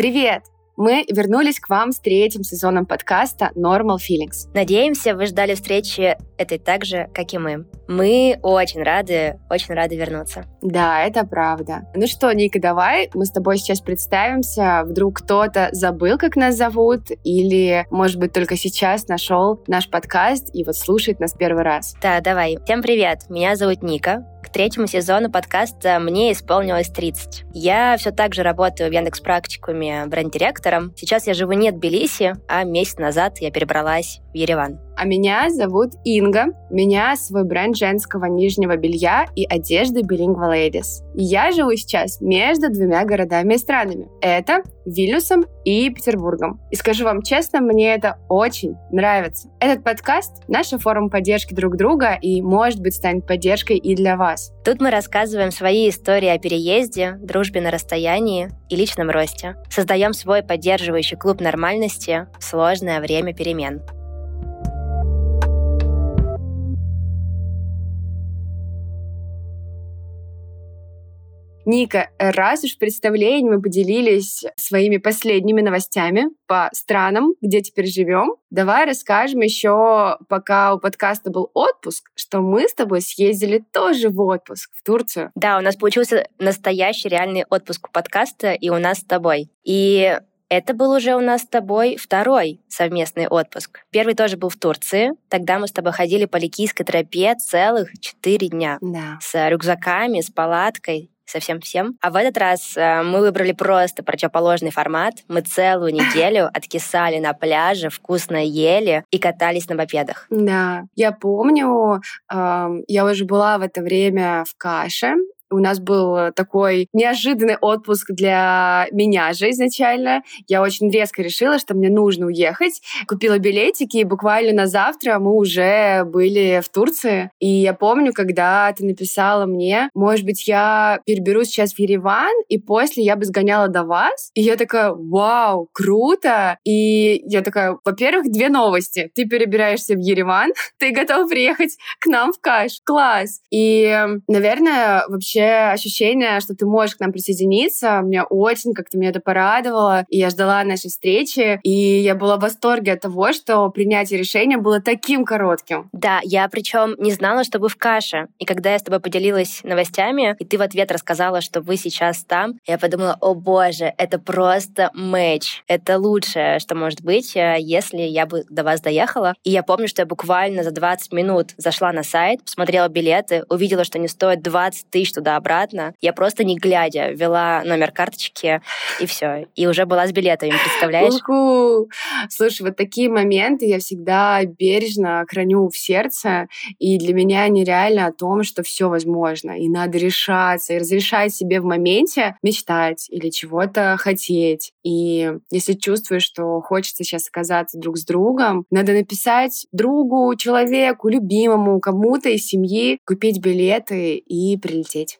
Привет! Мы вернулись к вам с третьим сезоном подкаста Normal Feelings. Надеемся, вы ждали встречи этой так же, как и мы. Мы очень рады, очень рады вернуться. Да, это правда. Ну что, Ника, давай мы с тобой сейчас представимся. Вдруг кто-то забыл, как нас зовут, или, может быть, только сейчас нашел наш подкаст и вот слушает нас первый раз. Да, давай. Всем привет. Меня зовут Ника. К третьему сезону подкаста мне исполнилось 30. Я все так же работаю в Яндекс Практикуме бренд-директором. Сейчас я живу не в Тбилиси, а месяц назад я перебралась в Ереван. А меня зовут Инга. У меня свой бренд женского нижнего белья и одежды Bilingual Ladies. Я живу сейчас между двумя городами и странами. Это Вильнюсом и Петербургом. И скажу вам честно, мне это очень нравится. Этот подкаст — наша форма поддержки друг друга и, может быть, станет поддержкой и для вас. Тут мы рассказываем свои истории о переезде, дружбе на расстоянии и личном росте. Создаем свой поддерживающий клуб нормальности в сложное время перемен. Ника, раз уж в представлении мы поделились своими последними новостями по странам, где теперь живем, давай расскажем еще, пока у подкаста был отпуск, что мы с тобой съездили тоже в отпуск в Турцию. Да, у нас получился настоящий реальный отпуск у подкаста и у нас с тобой. И это был уже у нас с тобой второй совместный отпуск. Первый тоже был в Турции. Тогда мы с тобой ходили по Ликийской тропе целых четыре дня. Да. С рюкзаками, с палаткой со всем всем. А в этот раз э, мы выбрали просто противоположный формат. Мы целую неделю откисали на пляже, вкусно ели и катались на мопедах. Да, я помню, э, я уже была в это время в Каше, у нас был такой неожиданный отпуск для меня же изначально. Я очень резко решила, что мне нужно уехать. Купила билетики, и буквально на завтра мы уже были в Турции. И я помню, когда ты написала мне, может быть, я переберусь сейчас в Ереван, и после я бы сгоняла до вас. И я такая, вау, круто! И я такая, во-первых, две новости. Ты перебираешься в Ереван, ты готов приехать к нам в Каш. Класс! И, наверное, вообще вообще ощущение, что ты можешь к нам присоединиться. Мне очень как-то меня это порадовало. И я ждала нашей встречи. И я была в восторге от того, что принятие решения было таким коротким. Да, я причем не знала, что вы в каше. И когда я с тобой поделилась новостями, и ты в ответ рассказала, что вы сейчас там, я подумала, о боже, это просто матч. Это лучшее, что может быть, э, если я бы до вас доехала. И я помню, что я буквально за 20 минут зашла на сайт, посмотрела билеты, увидела, что они стоят 20 тысяч туда туда-обратно. Я просто не глядя ввела номер карточки и все. И уже была с билетами, представляешь? У-ху. Слушай, вот такие моменты я всегда бережно храню в сердце. И для меня нереально о том, что все возможно. И надо решаться, и разрешать себе в моменте мечтать или чего-то хотеть. И если чувствуешь, что хочется сейчас оказаться друг с другом, надо написать другу, человеку, любимому, кому-то из семьи, купить билеты и прилететь.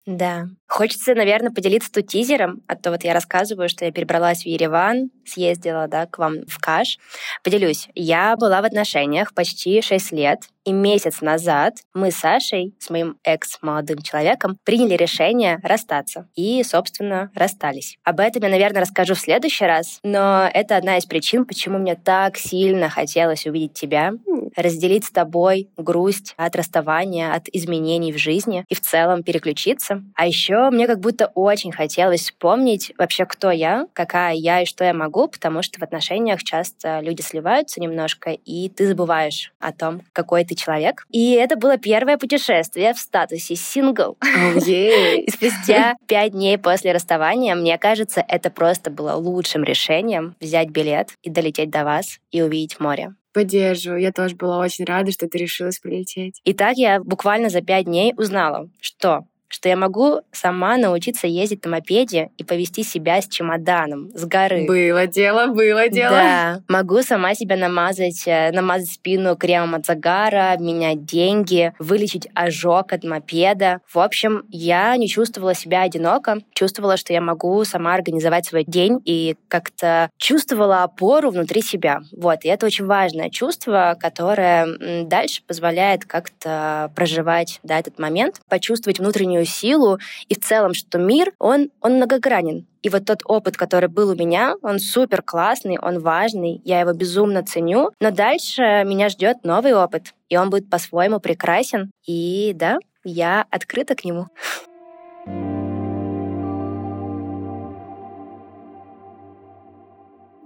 Да. Хочется, наверное, поделиться тут тизером, а то вот я рассказываю, что я перебралась в Ереван, съездила, да, к вам в Каш. Поделюсь, я была в отношениях почти 6 лет, и месяц назад мы с Сашей, с моим экс-молодым человеком, приняли решение расстаться. И, собственно, расстались. Об этом я, наверное, расскажу в следующий раз, но это одна из причин, почему мне так сильно хотелось увидеть тебя, разделить с тобой грусть от расставания, от изменений в жизни и в целом переключиться. А еще мне как будто очень хотелось вспомнить вообще, кто я, какая я и что я могу, потому что в отношениях часто люди сливаются немножко, и ты забываешь о том, какой ты человек. И это было первое путешествие в статусе сингл. И спустя пять дней после расставания, мне кажется, это просто было лучшим решением взять билет и долететь до вас и увидеть море. Поддерживаю. Я тоже была очень рада, что ты решилась прилететь. И так я буквально за пять дней узнала, что что я могу сама научиться ездить на мопеде и повести себя с чемоданом с горы. Было дело, было дело. Да, могу сама себя намазать, э, намазать спину кремом от загара, менять деньги, вылечить ожог от мопеда. В общем, я не чувствовала себя одиноко, чувствовала, что я могу сама организовать свой день и как-то чувствовала опору внутри себя. Вот, и это очень важное чувство, которое дальше позволяет как-то проживать да, этот момент, почувствовать внутреннюю удивительную силу, и в целом, что мир, он, он многогранен. И вот тот опыт, который был у меня, он супер классный, он важный, я его безумно ценю, но дальше меня ждет новый опыт, и он будет по-своему прекрасен, и да, я открыта к нему.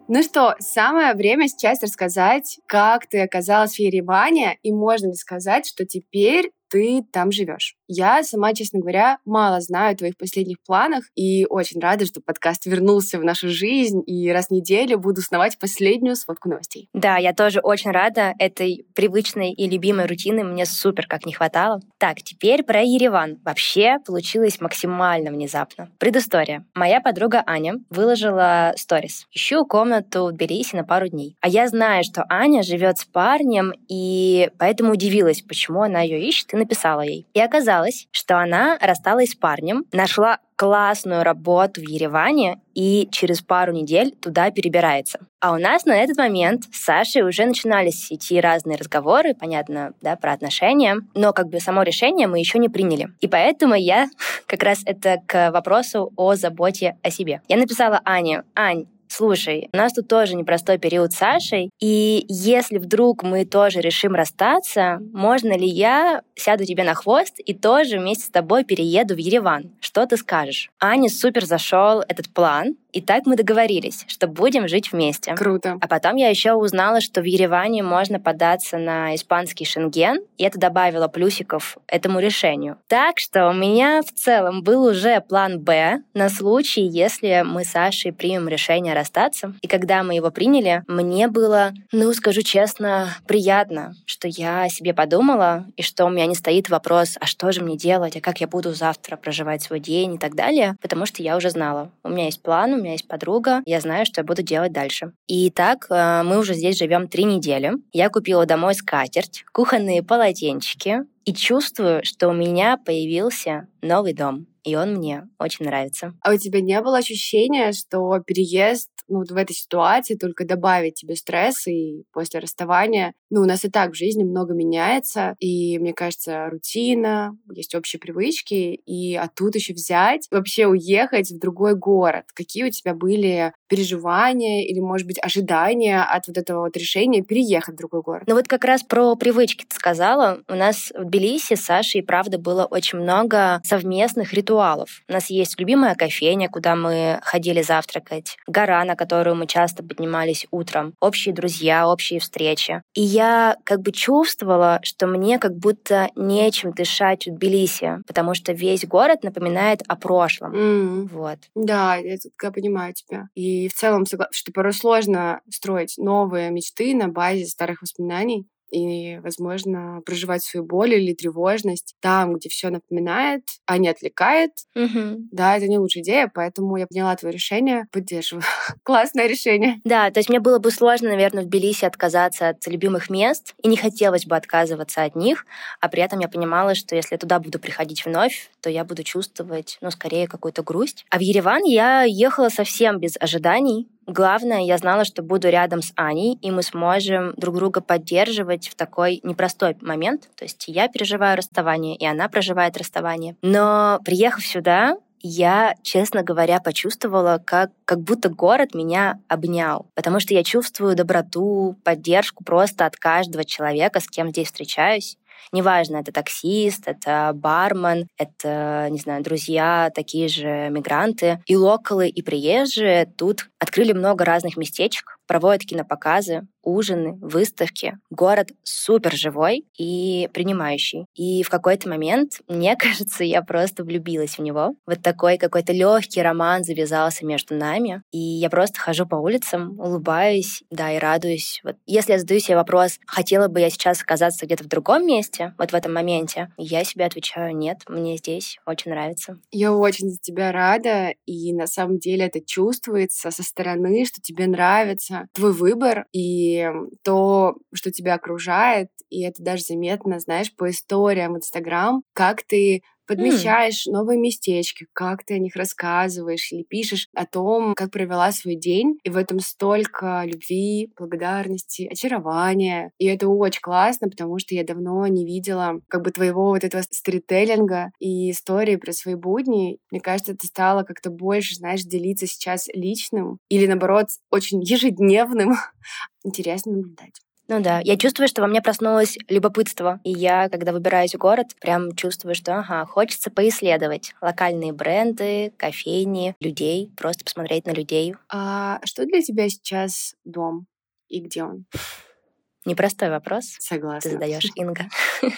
Ну что, самое время сейчас рассказать, как ты оказалась в Ереване, и можно ли сказать, что теперь ты там живешь. Я сама, честно говоря, мало знаю о твоих последних планах и очень рада, что подкаст вернулся в нашу жизнь, и раз в неделю буду сновать последнюю сводку новостей. Да, я тоже очень рада этой привычной и любимой рутины. Мне супер как не хватало. Так, теперь про Ереван. Вообще получилось максимально внезапно. Предыстория. Моя подруга Аня выложила сторис. Ищу комнату в Тбилиси на пару дней. А я знаю, что Аня живет с парнем, и поэтому удивилась, почему она ее ищет, и написала ей. И оказалось, что она рассталась с парнем, нашла классную работу в Ереване и через пару недель туда перебирается. А у нас на этот момент с Сашей уже начинались идти разные разговоры, понятно, да, про отношения, но как бы само решение мы еще не приняли. И поэтому я как раз это к вопросу о заботе о себе. Я написала Ане, Ань, слушай, у нас тут тоже непростой период с Сашей, и если вдруг мы тоже решим расстаться, можно ли я сяду тебе на хвост и тоже вместе с тобой перееду в Ереван? Что ты скажешь? Ане супер зашел этот план, и так мы договорились, что будем жить вместе. Круто. А потом я еще узнала, что в Ереване можно податься на испанский шенген, и это добавило плюсиков этому решению. Так что у меня в целом был уже план «Б» на случай, если мы с Сашей примем решение расстаться. И когда мы его приняли, мне было, ну, скажу честно, приятно, что я о себе подумала, и что у меня не стоит вопрос, а что же мне делать, а как я буду завтра проживать свой день и так далее, потому что я уже знала. У меня есть план, у меня есть подруга, я знаю, что я буду делать дальше. И так э, мы уже здесь живем три недели. Я купила домой скатерть, кухонные полотенчики и чувствую, что у меня появился новый дом и он мне очень нравится. А у тебя не было ощущения, что переезд ну, вот в этой ситуации только добавить тебе стресс, и после расставания, ну, у нас и так в жизни много меняется, и, мне кажется, рутина, есть общие привычки, и а тут еще взять, вообще уехать в другой город. Какие у тебя были переживания или, может быть, ожидания от вот этого вот решения переехать в другой город? Ну вот как раз про привычки ты сказала. У нас в Тбилиси с Сашей, правда, было очень много совместных ритуалов. У нас есть любимая кофейня, куда мы ходили завтракать, гора, на которую мы часто поднимались утром, общие друзья, общие встречи. И я как бы чувствовала, что мне как будто нечем дышать в Тбилиси, потому что весь город напоминает о прошлом. Mm. Вот. Да, я, я понимаю тебя. И в целом, что порой сложно строить новые мечты на базе старых воспоминаний и, возможно, проживать свою боль или тревожность там, где все напоминает, а не отвлекает. Угу. Да, это не лучшая идея, поэтому я поняла твое решение, поддерживаю. Классное решение. Да, то есть мне было бы сложно, наверное, в Тбилиси отказаться от любимых мест, и не хотелось бы отказываться от них, а при этом я понимала, что если я туда буду приходить вновь, то я буду чувствовать, ну, скорее, какую-то грусть. А в Ереван я ехала совсем без ожиданий, Главное, я знала, что буду рядом с Аней, и мы сможем друг друга поддерживать в такой непростой момент. То есть я переживаю расставание, и она проживает расставание. Но приехав сюда, я, честно говоря, почувствовала, как, как будто город меня обнял, потому что я чувствую доброту, поддержку просто от каждого человека, с кем здесь встречаюсь. Неважно, это таксист, это бармен, это, не знаю, друзья, такие же мигранты. И локалы, и приезжие тут открыли много разных местечек, проводят кинопоказы, ужины, выставки. Город супер живой и принимающий. И в какой-то момент, мне кажется, я просто влюбилась в него. Вот такой какой-то легкий роман завязался между нами. И я просто хожу по улицам, улыбаюсь, да, и радуюсь. Вот если я задаю себе вопрос, хотела бы я сейчас оказаться где-то в другом месте, вот в этом моменте, я себе отвечаю, нет, мне здесь очень нравится. Я очень за тебя рада, и на самом деле это чувствуется со стороны, что тебе нравится твой выбор, и то, что тебя окружает, и это даже заметно, знаешь, по историям в Инстаграм, как ты подмечаешь новые местечки, как ты о них рассказываешь или пишешь о том, как провела свой день. И в этом столько любви, благодарности, очарования. И это очень классно, потому что я давно не видела как бы твоего вот этого стрителлинга и истории про свои будни. Мне кажется, ты стала как-то больше, знаешь, делиться сейчас личным или, наоборот, очень ежедневным. Интересно наблюдать. Ну да, я чувствую, что во мне проснулось любопытство. И я, когда выбираюсь в город, прям чувствую, что ага, хочется поисследовать локальные бренды, кофейни, людей, просто посмотреть на людей. А что для тебя сейчас дом и где он? Непростой вопрос. Согласна. Ты задаешь, Инга.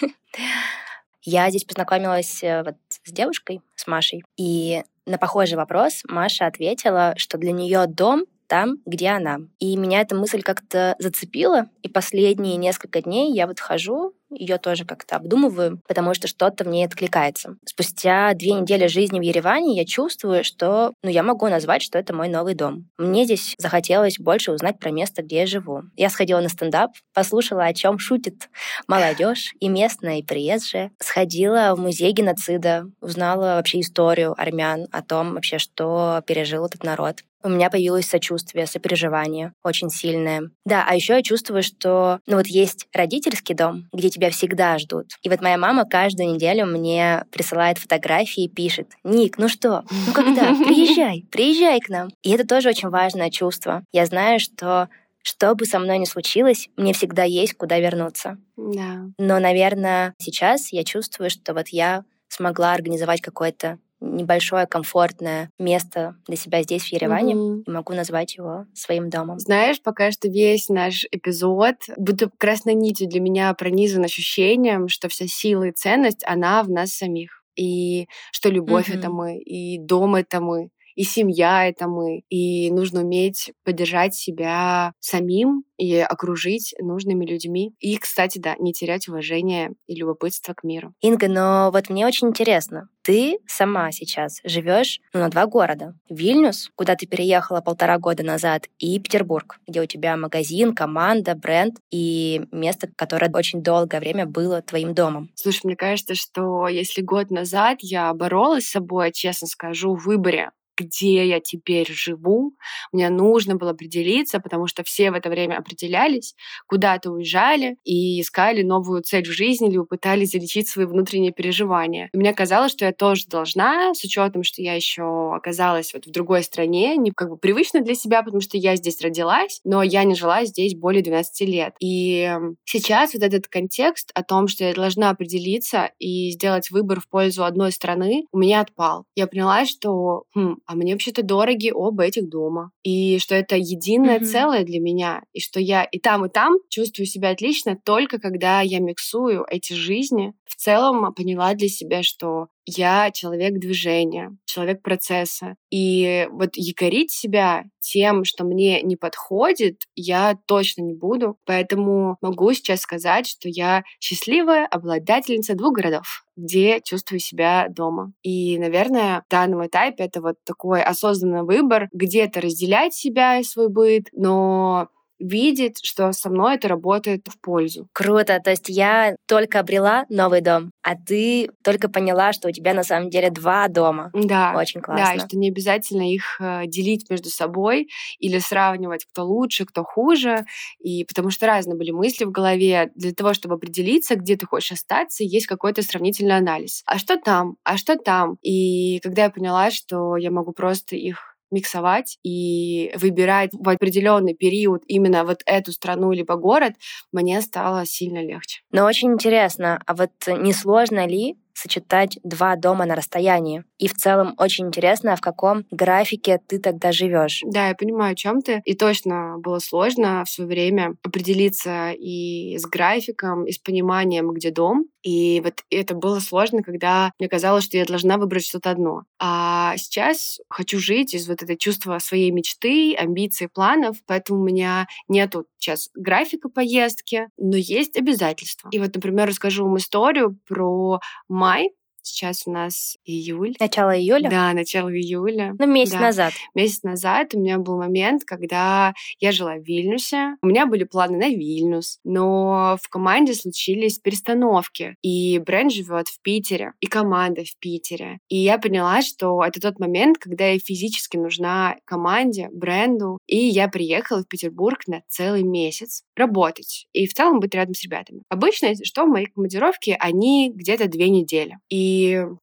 Я здесь познакомилась э, вот с девушкой, с Машей, и на похожий вопрос Маша ответила, что для нее дом там, где она. И меня эта мысль как-то зацепила, и последние несколько дней я вот хожу, ее тоже как-то обдумываю, потому что что-то в ней откликается. Спустя две недели жизни в Ереване я чувствую, что ну, я могу назвать, что это мой новый дом. Мне здесь захотелось больше узнать про место, где я живу. Я сходила на стендап, послушала, о чем шутит молодежь и местная, и приезжая. Сходила в музей геноцида, узнала вообще историю армян, о том вообще, что пережил этот народ у меня появилось сочувствие, сопереживание очень сильное. Да, а еще я чувствую, что ну вот есть родительский дом, где тебя всегда ждут. И вот моя мама каждую неделю мне присылает фотографии и пишет, Ник, ну что, ну когда, приезжай, приезжай к нам. И это тоже очень важное чувство. Я знаю, что что бы со мной ни случилось, мне всегда есть куда вернуться. Да. Но, наверное, сейчас я чувствую, что вот я смогла организовать какой-то небольшое комфортное место для себя здесь, в Ереване, mm-hmm. и могу назвать его своим домом. Знаешь, пока что весь наш эпизод будто красной нитью для меня пронизан ощущением, что вся сила и ценность, она в нас самих. И что любовь mm-hmm. это мы, и дом это мы, и семья — это мы. И нужно уметь поддержать себя самим и окружить нужными людьми. И, кстати, да, не терять уважение и любопытство к миру. Инга, но вот мне очень интересно. Ты сама сейчас живешь ну, на два города. Вильнюс, куда ты переехала полтора года назад, и Петербург, где у тебя магазин, команда, бренд и место, которое очень долгое время было твоим домом. Слушай, мне кажется, что если год назад я боролась с собой, честно скажу, в выборе где я теперь живу. Мне нужно было определиться, потому что все в это время определялись, куда-то уезжали и искали новую цель в жизни или пытались залечить свои внутренние переживания. И мне казалось, что я тоже должна, с учетом, что я еще оказалась вот в другой стране, не как бы привычно для себя, потому что я здесь родилась, но я не жила здесь более 12 лет. И сейчас вот этот контекст о том, что я должна определиться и сделать выбор в пользу одной страны, у меня отпал. Я поняла, что хм, а мне вообще-то дороги оба этих дома. И что это единое mm-hmm. целое для меня. И что я и там, и там чувствую себя отлично только когда я миксую эти жизни. В целом поняла для себя, что я человек движения, человек процесса. И вот якорить себя тем, что мне не подходит, я точно не буду. Поэтому могу сейчас сказать, что я счастливая обладательница двух городов где чувствую себя дома. И, наверное, в данном этапе это вот такой осознанный выбор, где-то разделять себя и свой быт, но видеть, что со мной это работает в пользу. Круто. То есть я только обрела новый дом, а ты только поняла, что у тебя на самом деле два дома. Да. Очень классно. Да, и что не обязательно их э, делить между собой или сравнивать, кто лучше, кто хуже. И потому что разные были мысли в голове. Для того, чтобы определиться, где ты хочешь остаться, есть какой-то сравнительный анализ. А что там? А что там? И когда я поняла, что я могу просто их миксовать и выбирать в определенный период именно вот эту страну либо город, мне стало сильно легче. Но очень интересно, а вот не сложно ли сочетать два дома на расстоянии. И в целом очень интересно, в каком графике ты тогда живешь. Да, я понимаю, о чем ты. И точно было сложно в свое время определиться и с графиком, и с пониманием, где дом. И вот это было сложно, когда мне казалось, что я должна выбрать что-то одно. А сейчас хочу жить из вот этого чувства своей мечты, амбиций, планов, поэтому у меня нету сейчас графика поездки, но есть обязательства. И вот, например, расскажу вам историю про why? Сейчас у нас июль. Начало июля? Да, начало июля. Ну, месяц да. назад. Месяц назад у меня был момент, когда я жила в Вильнюсе. У меня были планы на Вильнюс, но в команде случились перестановки. И бренд живет в Питере, и команда в Питере. И я поняла, что это тот момент, когда я физически нужна команде, бренду. И я приехала в Петербург на целый месяц работать. И в целом быть рядом с ребятами. Обычно, что в моей командировке, они где-то две недели. И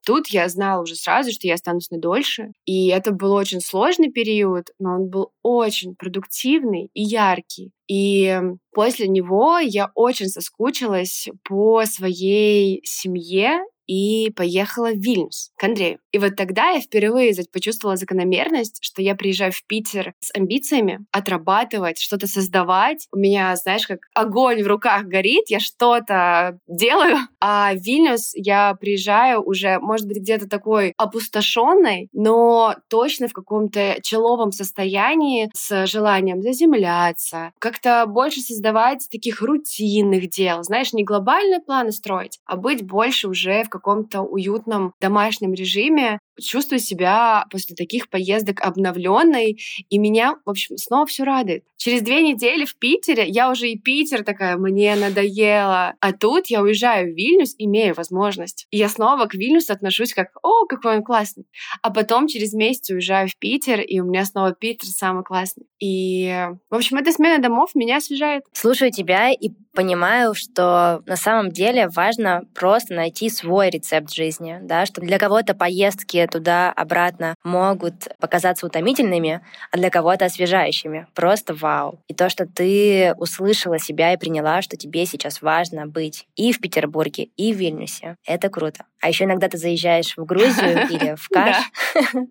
тут я знала уже сразу, что я останусь на дольше. И это был очень сложный период, но он был очень продуктивный и яркий. И после него я очень соскучилась по своей семье и поехала в Вильнюс к Андрею. И вот тогда я впервые почувствовала закономерность, что я приезжаю в Питер с амбициями отрабатывать, что-то создавать. У меня, знаешь, как огонь в руках горит, я что-то делаю. А в Вильнюс я приезжаю уже, может быть, где-то такой опустошенной, но точно в каком-то человом состоянии с желанием заземляться, как-то больше создавать таких рутинных дел, знаешь, не глобальные планы строить, а быть больше уже в каком-то уютном домашнем режиме, чувствую себя после таких поездок обновленной, и меня, в общем, снова все радует. Через две недели в Питере я уже и Питер такая, мне надоело. А тут я уезжаю в Вильнюс, имею возможность. И я снова к Вильнюсу отношусь как, о, какой он классный. А потом через месяц уезжаю в Питер, и у меня снова Питер самый классный. И, в общем, эта смена домов меня освежает. Слушаю тебя и понимаю, что на самом деле важно просто найти свой рецепт жизни, да, что для кого-то поездки туда-обратно могут показаться утомительными, а для кого-то освежающими. Просто вау. И то, что ты услышала себя и приняла, что тебе сейчас важно быть и в Петербурге, и в Вильнюсе, это круто. А еще иногда ты заезжаешь в Грузию или в Каш.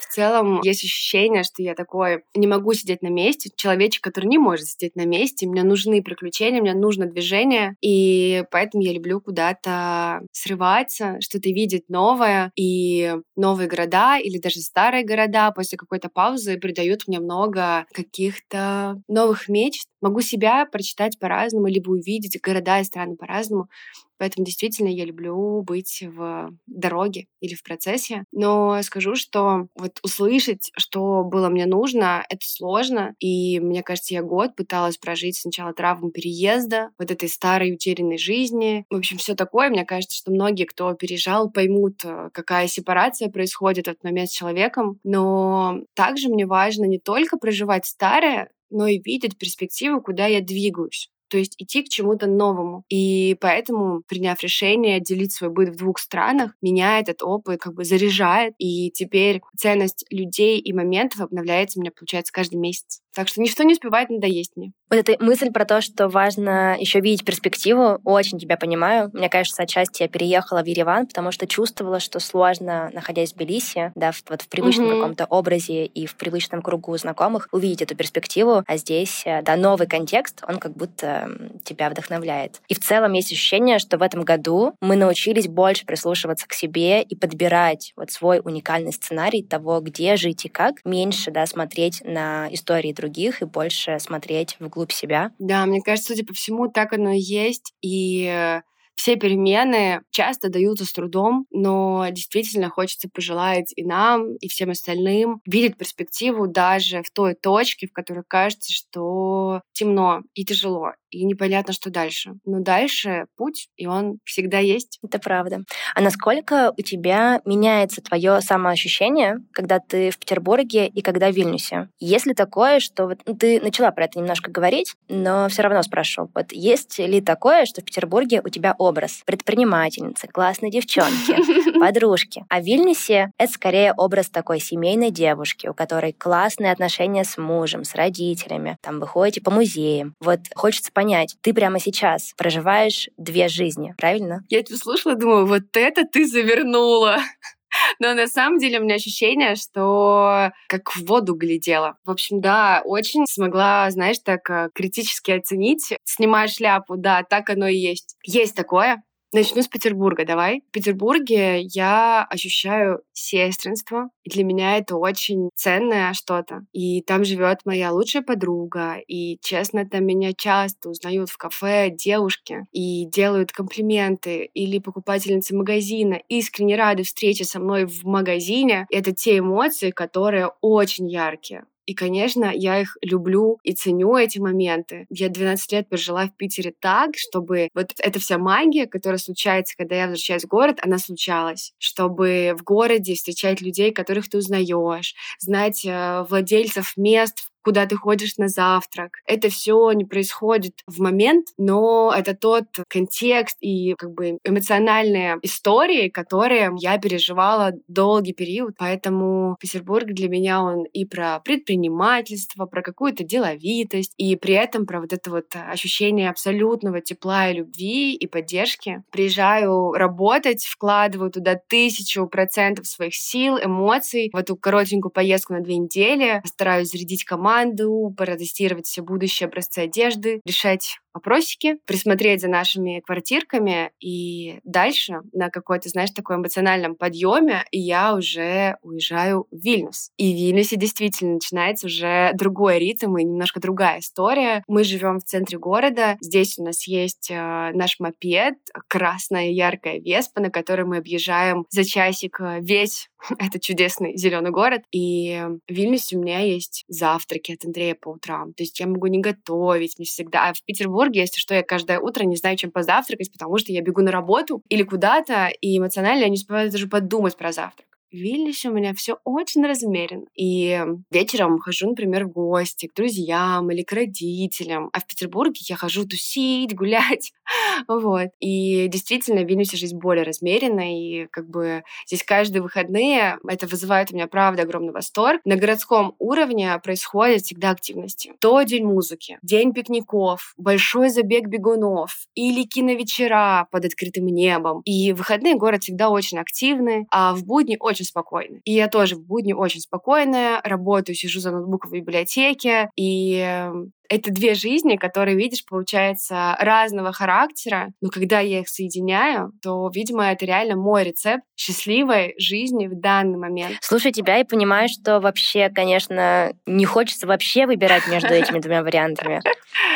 В целом есть ощущение, что я такой не могу сидеть на месте, человечек, который не может сидеть на месте. Мне нужны приключения, мне нужно движение, и поэтому я люблю куда-то срываться, что-то видеть новое, и новые города или даже старые города после какой-то паузы придают мне много каких-то новых мечт. Могу себя прочитать по-разному, либо увидеть города и страны по-разному. Поэтому действительно я люблю быть в дороге или в процессе. Но скажу, что вот услышать, что было мне нужно, это сложно. И мне кажется, я год пыталась прожить сначала травму переезда, вот этой старой утерянной жизни. В общем, все такое. Мне кажется, что многие, кто переезжал, поймут, э, какая сепарация происходит в этот момент с человеком. Но также мне важно не только проживать старое, но и видеть перспективу, куда я двигаюсь то есть идти к чему-то новому. И поэтому, приняв решение делить свой быт в двух странах, меня этот опыт как бы заряжает, и теперь ценность людей и моментов обновляется у меня, получается, каждый месяц. Так что ничто не успевает надоесть мне. Вот эта мысль про то, что важно еще видеть перспективу, очень тебя понимаю. Мне кажется, отчасти я переехала в Ереван, потому что чувствовала, что сложно, находясь в Тбилиси, да, в, вот в привычном mm-hmm. каком-то образе и в привычном кругу знакомых, увидеть эту перспективу. А здесь, э, да, новый контекст, он как будто тебя вдохновляет. И в целом есть ощущение, что в этом году мы научились больше прислушиваться к себе и подбирать вот свой уникальный сценарий того, где жить и как, меньше, да, смотреть на истории других и больше смотреть вглубь себя. Да, мне кажется, судя по всему, так оно и есть. И все перемены часто даются с трудом, но действительно хочется пожелать и нам, и всем остальным видеть перспективу даже в той точке, в которой кажется, что темно и тяжело и непонятно, что дальше. Но дальше путь, и он всегда есть. Это правда. А насколько у тебя меняется твое самоощущение, когда ты в Петербурге и когда в Вильнюсе? Есть ли такое, что вот ну, ты начала про это немножко говорить, но все равно спрошу, вот есть ли такое, что в Петербурге у тебя образ предпринимательницы, классной девчонки, подружки, а в Вильнюсе это скорее образ такой семейной девушки, у которой классные отношения с мужем, с родителями, там вы ходите по музеям. Вот хочется понять, понять, ты прямо сейчас проживаешь две жизни, правильно? Я тебя слушала, думаю, вот это ты завернула. Но на самом деле у меня ощущение, что как в воду глядела. В общем, да, очень смогла, знаешь, так э, критически оценить. Снимая шляпу, да, так оно и есть. Есть такое, Начну с Петербурга, давай. В Петербурге я ощущаю сестринство, и для меня это очень ценное что-то. И там живет моя лучшая подруга, и, честно, там меня часто узнают в кафе девушки и делают комплименты, или покупательницы магазина искренне рады встрече со мной в магазине. Это те эмоции, которые очень яркие. И, конечно, я их люблю и ценю эти моменты. Я 12 лет прожила в Питере так, чтобы вот эта вся магия, которая случается, когда я возвращаюсь в город, она случалась. Чтобы в городе встречать людей, которых ты узнаешь, знать э, владельцев мест, куда ты ходишь на завтрак. Это все не происходит в момент, но это тот контекст и как бы эмоциональные истории, которые я переживала долгий период. Поэтому Петербург для меня он и про предпринимательство, про какую-то деловитость, и при этом про вот это вот ощущение абсолютного тепла и любви и поддержки. Приезжаю работать, вкладываю туда тысячу процентов своих сил, эмоций в эту коротенькую поездку на две недели, стараюсь зарядить команду, команду, протестировать все будущие образцы одежды, решать вопросики, присмотреть за нашими квартирками, и дальше на какой-то, знаешь, такой эмоциональном подъеме я уже уезжаю в Вильнюс. И в Вильнюсе действительно начинается уже другой ритм и немножко другая история. Мы живем в центре города, здесь у нас есть э, наш мопед, красная яркая веспа, на которой мы объезжаем за часик э, весь этот чудесный зеленый город. И в Вильнюсе у меня есть завтраки от Андрея по утрам. То есть я могу не готовить, не всегда. А в Петербурге, если что, я каждое утро не знаю, чем позавтракать, потому что я бегу на работу или куда-то, и эмоционально я не успеваю даже подумать про завтрак. В Вильнюсе у меня все очень размеренно. И вечером хожу, например, в гости к друзьям или к родителям. А в Петербурге я хожу тусить, гулять. вот. И действительно, в Вильнюсе жизнь более размеренная. И как бы здесь каждые выходные это вызывает у меня, правда, огромный восторг. На городском уровне происходят всегда активности. То день музыки, день пикников, большой забег бегунов или киновечера под открытым небом. И выходные город всегда очень активный, а в будни очень очень спокойны. И я тоже в будни очень спокойная, работаю, сижу за ноутбуком в библиотеке, и эм, это две жизни, которые, видишь, получается разного характера, но когда я их соединяю, то, видимо, это реально мой рецепт счастливой жизни в данный момент. Слушай тебя и понимаю, что вообще, конечно, не хочется вообще выбирать между этими двумя вариантами.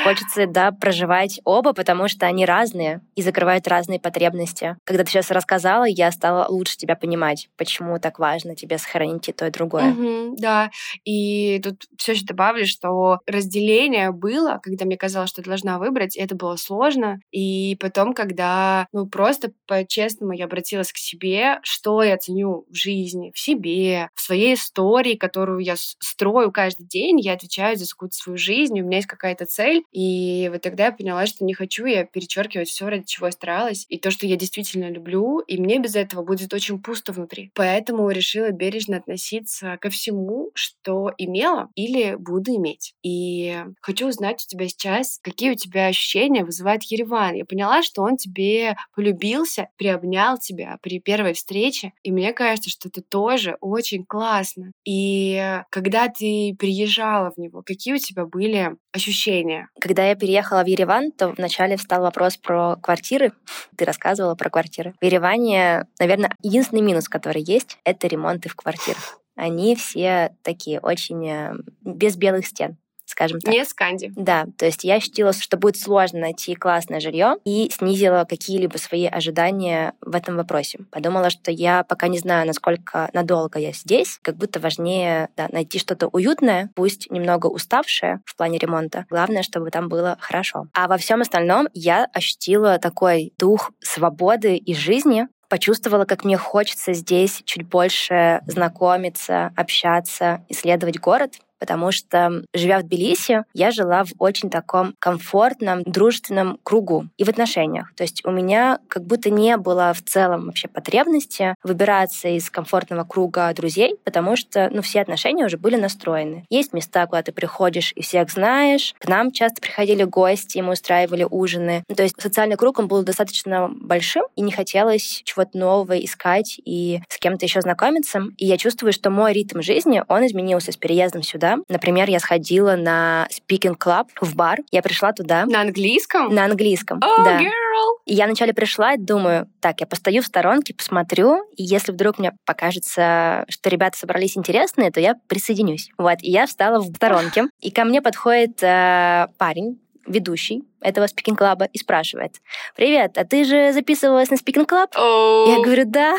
Хочется, да, проживать оба, потому что они разные и закрывают разные потребности. Когда ты сейчас рассказала, я стала лучше тебя понимать, почему так важно тебе сохранить и то, и другое. Да, и тут все еще добавлю, что разделение решение было, когда мне казалось, что я должна выбрать, и это было сложно. И потом, когда, ну, просто по-честному я обратилась к себе, что я ценю в жизни, в себе, в своей истории, которую я строю каждый день, я отвечаю за какую-то свою жизнь, у меня есть какая-то цель. И вот тогда я поняла, что не хочу я перечеркивать все, ради чего я старалась, и то, что я действительно люблю, и мне без этого будет очень пусто внутри. Поэтому решила бережно относиться ко всему, что имела или буду иметь. И Хочу узнать у тебя сейчас, какие у тебя ощущения вызывает Ереван. Я поняла, что он тебе полюбился, приобнял тебя при первой встрече, и мне кажется, что это тоже очень классно. И когда ты приезжала в него, какие у тебя были ощущения? Когда я переехала в Ереван, то вначале встал вопрос про квартиры. Ты рассказывала про квартиры. В Ереване, наверное, единственный минус, который есть, это ремонты в квартирах. Они все такие очень э, без белых стен скажем так. Не сканди. Да, то есть я ощутила, что будет сложно найти классное жилье и снизила какие-либо свои ожидания в этом вопросе. Подумала, что я пока не знаю, насколько надолго я здесь, как будто важнее да, найти что-то уютное, пусть немного уставшее в плане ремонта. Главное, чтобы там было хорошо. А во всем остальном я ощутила такой дух свободы и жизни, почувствовала, как мне хочется здесь чуть больше знакомиться, общаться, исследовать город потому что, живя в Тбилиси, я жила в очень таком комфортном, дружественном кругу и в отношениях. То есть у меня как будто не было в целом вообще потребности выбираться из комфортного круга друзей, потому что ну, все отношения уже были настроены. Есть места, куда ты приходишь и всех знаешь. К нам часто приходили гости, мы устраивали ужины. Ну, то есть социальный круг, он был достаточно большим, и не хотелось чего-то нового искать и с кем-то еще знакомиться. И я чувствую, что мой ритм жизни, он изменился с переездом сюда туда. Например, я сходила на speaking club в бар. Я пришла туда. На английском? На английском, oh, да. Girl. И я вначале пришла и думаю, так, я постою в сторонке, посмотрю, и если вдруг мне покажется, что ребята собрались интересные, то я присоединюсь. Вот, и я встала в сторонке, и ко мне подходит э, парень, ведущий, этого speaking club а и спрашивает, «Привет, а ты же записывалась на speaking club?» oh. Я говорю, «Да».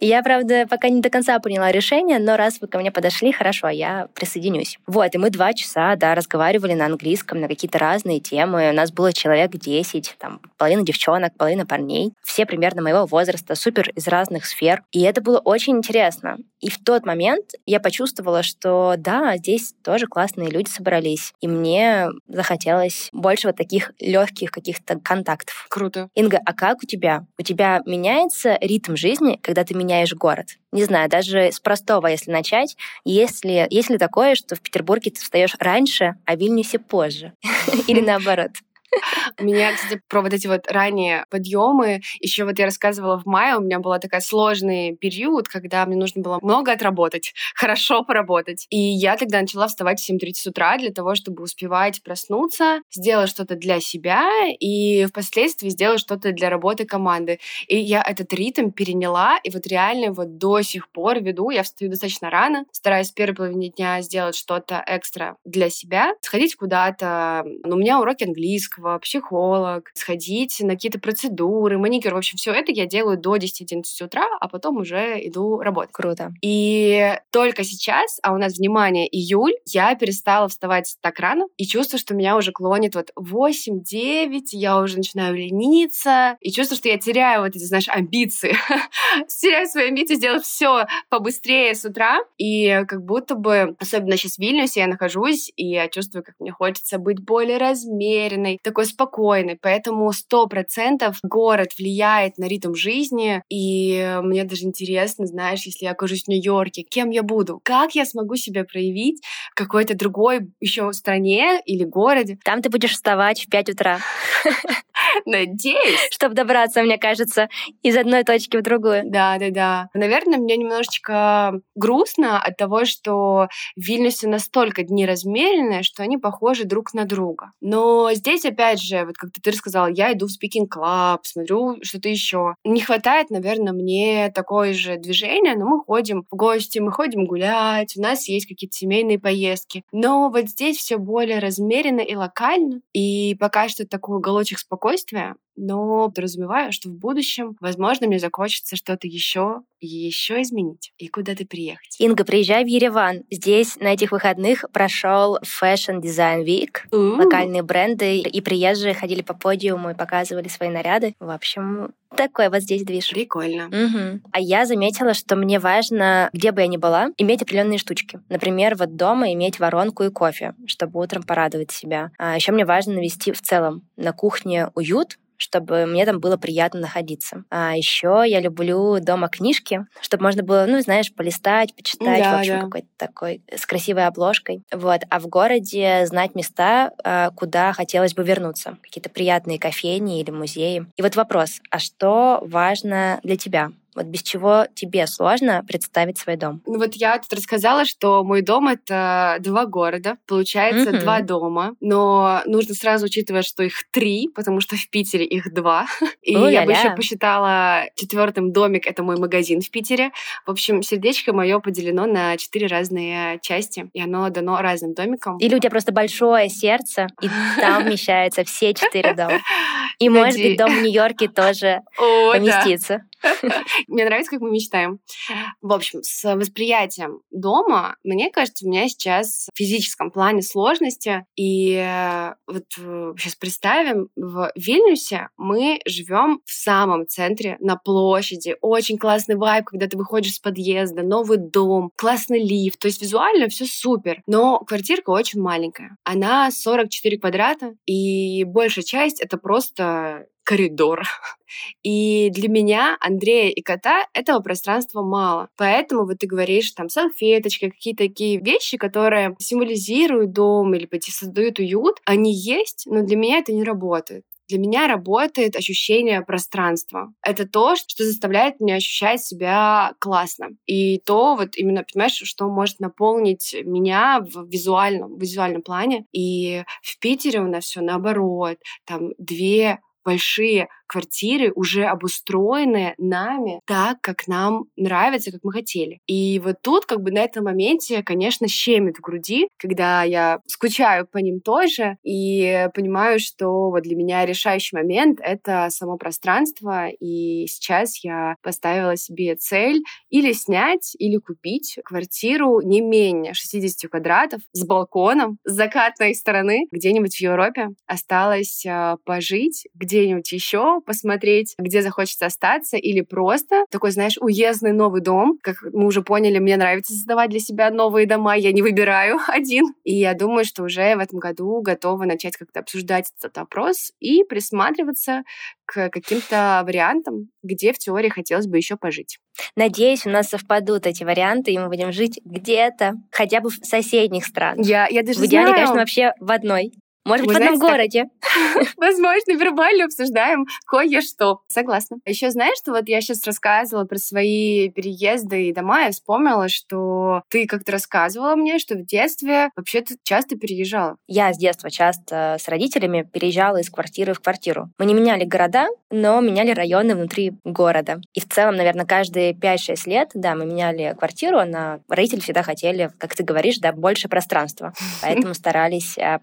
Я, правда, пока не до конца поняла решение, но раз вы ко мне подошли, хорошо, я присоединюсь. Вот, и мы два часа, да, разговаривали на английском на какие-то разные темы. У нас было человек 10, там, половина девчонок, половина парней. Все примерно моего возраста, супер из разных сфер. И это было очень интересно. И в тот момент я почувствовала, что да, здесь тоже классные люди собрались. И мне захотелось больше больше вот таких легких каких-то контактов. Круто. Инга, а как у тебя? У тебя меняется ритм жизни, когда ты меняешь город? Не знаю, даже с простого, если начать, есть ли, есть ли такое, что в Петербурге ты встаешь раньше, а в Вильнюсе позже? Или наоборот? У меня, кстати, про вот эти вот ранние подъемы, еще вот я рассказывала в мае, у меня был такой сложный период, когда мне нужно было много отработать, хорошо поработать. И я тогда начала вставать в 7.30 утра для того, чтобы успевать проснуться, сделать что-то для себя и впоследствии сделать что-то для работы команды. И я этот ритм переняла, и вот реально вот до сих пор веду. Я встаю достаточно рано, стараюсь в первой половине дня сделать что-то экстра для себя, сходить куда-то. Ну, у меня уроки английского, в психолог, сходить на какие-то процедуры, маникюр. В общем, все это я делаю до 10-11 утра, а потом уже иду работать. Круто. И только сейчас, а у нас, внимание, июль, я перестала вставать так рано и чувствую, что меня уже клонит вот 8-9, я уже начинаю лениться, и чувствую, что я теряю вот эти, знаешь, амбиции. теряю свои амбиции сделать все побыстрее с утра, и как будто бы, особенно сейчас в Вильнюсе, я нахожусь, и я чувствую, как мне хочется быть более размеренной, такой спокойный, поэтому сто процентов город влияет на ритм жизни, и мне даже интересно, знаешь, если я окажусь в Нью-Йорке, кем я буду, как я смогу себя проявить в какой-то другой еще стране или городе. Там ты будешь вставать в 5 утра. Надеюсь. Чтобы добраться, мне кажется, из одной точки в другую. Да, да, да. Наверное, мне немножечко грустно от того, что в Вильнюсе настолько дни размеренные, что они похожи друг на друга. Но здесь, опять же, вот как ты рассказала, я иду в speaking club, смотрю что-то еще. Не хватает, наверное, мне такое же движение, но мы ходим в гости, мы ходим гулять, у нас есть какие-то семейные поездки. Но вот здесь все более размеренно и локально. И пока что такой уголочек спокойствия, но подразумеваю, что в будущем, возможно, мне захочется что-то еще и еще изменить и куда-то приехать.Инга, приезжай в Ереван. Здесь на этих выходных прошел Fashion Design Week. У-у-у. Локальные бренды и приезжие ходили по подиуму и показывали свои наряды. В общем, такой вот здесь движ. Прикольно. Угу. А я заметила, что мне важно, где бы я ни была, иметь определенные штучки. Например, вот дома иметь воронку и кофе, чтобы утром порадовать себя. А еще мне важно навести в целом на кухне уют, чтобы мне там было приятно находиться. А еще я люблю дома книжки, чтобы можно было, ну, знаешь, полистать, почитать, да, в общем, да. какой-то такой с красивой обложкой. Вот. А в городе знать места, а, куда хотелось бы вернуться. Какие-то приятные кофейни или музеи. И вот вопрос, а что важно для тебя? Вот без чего тебе сложно представить свой дом? Ну вот я тут рассказала, что мой дом — это два города, получается Мгм. два дома, но нужно сразу учитывать, что их три, потому что в Питере их два. И я бы еще посчитала четвертым домик — это мой магазин в Питере. В общем, сердечко мое поделено на четыре разные части, и оно дано разным домикам. Или у тебя просто большое сердце, и там вмещаются все четыре дома. И, может быть, дом в Нью-Йорке тоже поместится. Мне нравится, как мы мечтаем. В общем, с восприятием дома, мне кажется, у меня сейчас в физическом плане сложности. И э, вот сейчас представим, в Вильнюсе мы живем в самом центре, на площади. Очень классный вайб, когда ты выходишь с подъезда, новый дом, классный лифт. То есть визуально все супер. Но квартирка очень маленькая. Она 44 квадрата, и большая часть это просто коридор. И для меня, Андрея и кота этого пространства мало. Поэтому вот ты говоришь, там, салфеточки, какие-то такие вещи, которые символизируют дом или создают уют, они есть, но для меня это не работает. Для меня работает ощущение пространства. Это то, что заставляет меня ощущать себя классно. И то вот именно, понимаешь, что может наполнить меня в визуальном, в визуальном плане. И в Питере у нас все наоборот. Там две большие квартиры уже обустроенные нами так, как нам нравится, как мы хотели. И вот тут как бы на этом моменте, конечно, щемит в груди, когда я скучаю по ним тоже и понимаю, что вот для меня решающий момент — это само пространство, и сейчас я поставила себе цель или снять, или купить квартиру не менее 60 квадратов с балконом, с закатной стороны, где-нибудь в Европе. Осталось э, пожить где-нибудь еще, посмотреть, где захочется остаться, или просто такой, знаешь, уездный новый дом. Как мы уже поняли, мне нравится создавать для себя новые дома, я не выбираю один. И я думаю, что уже в этом году готова начать как-то обсуждать этот вопрос и присматриваться к каким-то вариантам, где в теории хотелось бы еще пожить. Надеюсь, у нас совпадут эти варианты, и мы будем жить где-то, хотя бы в соседних странах. Я, я даже в идеале, знаю. конечно, вообще в одной. Может быть, в одном городе. Возможно, вербально обсуждаем кое-что. Согласна. Еще знаешь, что вот я сейчас рассказывала про свои переезды и дома, я вспомнила, что ты как-то рассказывала мне, что в детстве вообще ты часто переезжала. Я с детства часто с родителями переезжала из квартиры в квартиру. Мы не меняли города, но меняли районы внутри города. И в целом, наверное, каждые 5-6 лет, да, мы меняли квартиру, на родители всегда хотели, как ты говоришь, да, больше пространства. Поэтому старались а,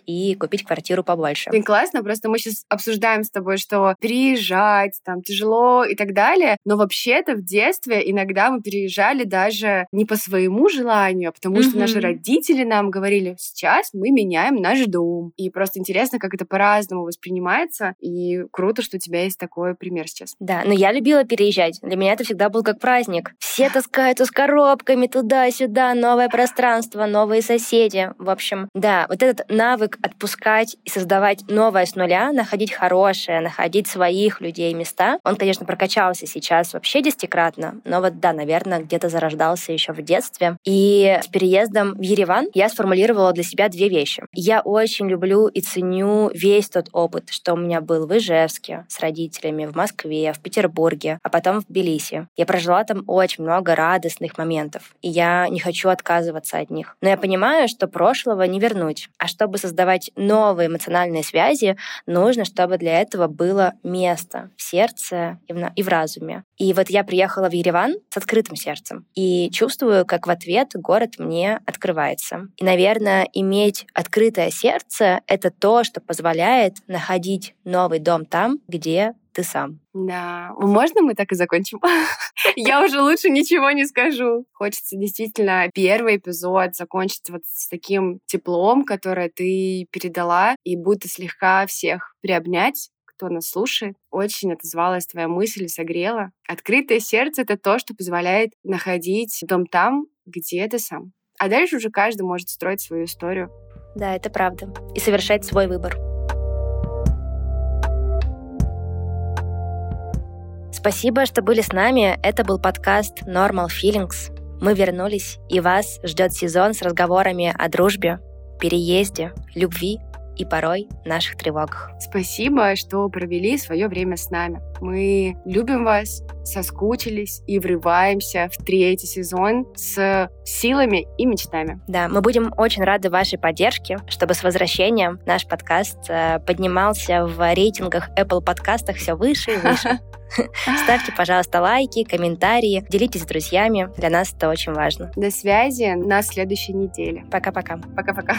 поднакопить и купить квартиру побольше. Блин, классно, просто мы сейчас обсуждаем с тобой, что переезжать там тяжело и так далее, но вообще-то в детстве иногда мы переезжали даже не по своему желанию, а потому mm-hmm. что наши родители нам говорили, сейчас мы меняем наш дом. И просто интересно, как это по-разному воспринимается, и круто, что у тебя есть такой пример сейчас. Да, но я любила переезжать. Для меня это всегда был как праздник. Все таскаются с коробками туда-сюда, новое пространство, новые соседи. В общем, да, вот этот навык навык отпускать и создавать новое с нуля, находить хорошее, находить своих людей, места, он, конечно, прокачался сейчас вообще десятикратно, но вот да, наверное, где-то зарождался еще в детстве. И с переездом в Ереван я сформулировала для себя две вещи. Я очень люблю и ценю весь тот опыт, что у меня был в Ижевске с родителями, в Москве, в Петербурге, а потом в Тбилиси. Я прожила там очень много радостных моментов, и я не хочу отказываться от них. Но я понимаю, что прошлого не вернуть. А чтобы создать создавать новые эмоциональные связи, нужно, чтобы для этого было место в сердце и в, и в разуме. И вот я приехала в Ереван с открытым сердцем и чувствую, как в ответ город мне открывается. И, наверное, иметь открытое сердце — это то, что позволяет находить новый дом там, где ты сам. Да, можно мы так и закончим? Я уже лучше ничего не скажу. Хочется действительно первый эпизод закончить вот с таким теплом, которое ты передала, и будто слегка всех приобнять, кто нас слушает. Очень отозвалась твоя мысль, согрела. Открытое сердце — это то, что позволяет находить дом там, где ты сам. А дальше уже каждый может строить свою историю. Да, это правда. И совершать свой выбор. Спасибо, что были с нами. Это был подкаст Normal Feelings. Мы вернулись, и вас ждет сезон с разговорами о дружбе, переезде, любви и порой наших тревогах. Спасибо, что провели свое время с нами. Мы любим вас, соскучились и врываемся в третий сезон с силами и мечтами. Да, мы будем очень рады вашей поддержке, чтобы с возвращением наш подкаст э, поднимался в рейтингах Apple подкастах все выше и выше. Ставьте, пожалуйста, лайки, комментарии, делитесь с друзьями. Для нас это очень важно. До связи на следующей неделе. Пока-пока. Пока-пока.